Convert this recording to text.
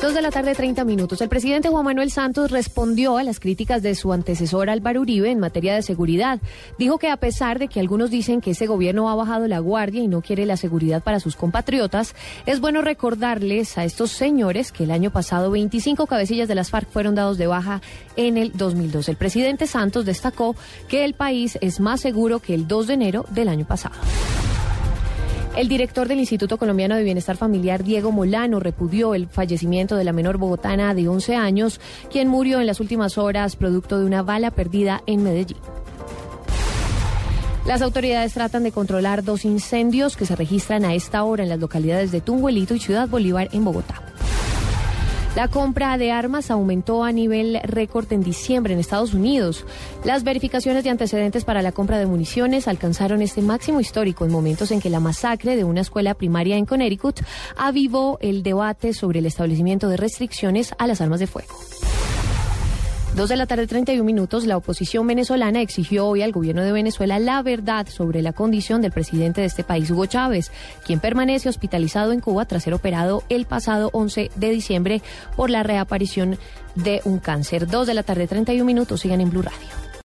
Dos de la tarde, 30 minutos. El presidente Juan Manuel Santos respondió a las críticas de su antecesor Álvaro Uribe en materia de seguridad. Dijo que a pesar de que algunos dicen que ese gobierno ha bajado la guardia y no quiere la seguridad para sus compatriotas, es bueno recordarles a estos señores que el año pasado 25 cabecillas de las FARC fueron dados de baja en el 2002. El presidente Santos destacó que el país es más seguro que el 2 de enero del año pasado. El director del Instituto Colombiano de Bienestar Familiar, Diego Molano, repudió el fallecimiento de la menor bogotana de 11 años, quien murió en las últimas horas producto de una bala perdida en Medellín. Las autoridades tratan de controlar dos incendios que se registran a esta hora en las localidades de Tunguelito y Ciudad Bolívar en Bogotá. La compra de armas aumentó a nivel récord en diciembre en Estados Unidos. Las verificaciones de antecedentes para la compra de municiones alcanzaron este máximo histórico en momentos en que la masacre de una escuela primaria en Connecticut avivó el debate sobre el establecimiento de restricciones a las armas de fuego. Dos de la tarde, 31 minutos, la oposición venezolana exigió hoy al gobierno de Venezuela la verdad sobre la condición del presidente de este país, Hugo Chávez, quien permanece hospitalizado en Cuba tras ser operado el pasado 11 de diciembre por la reaparición de un cáncer. Dos de la tarde, 31 minutos, sigan en Blue Radio.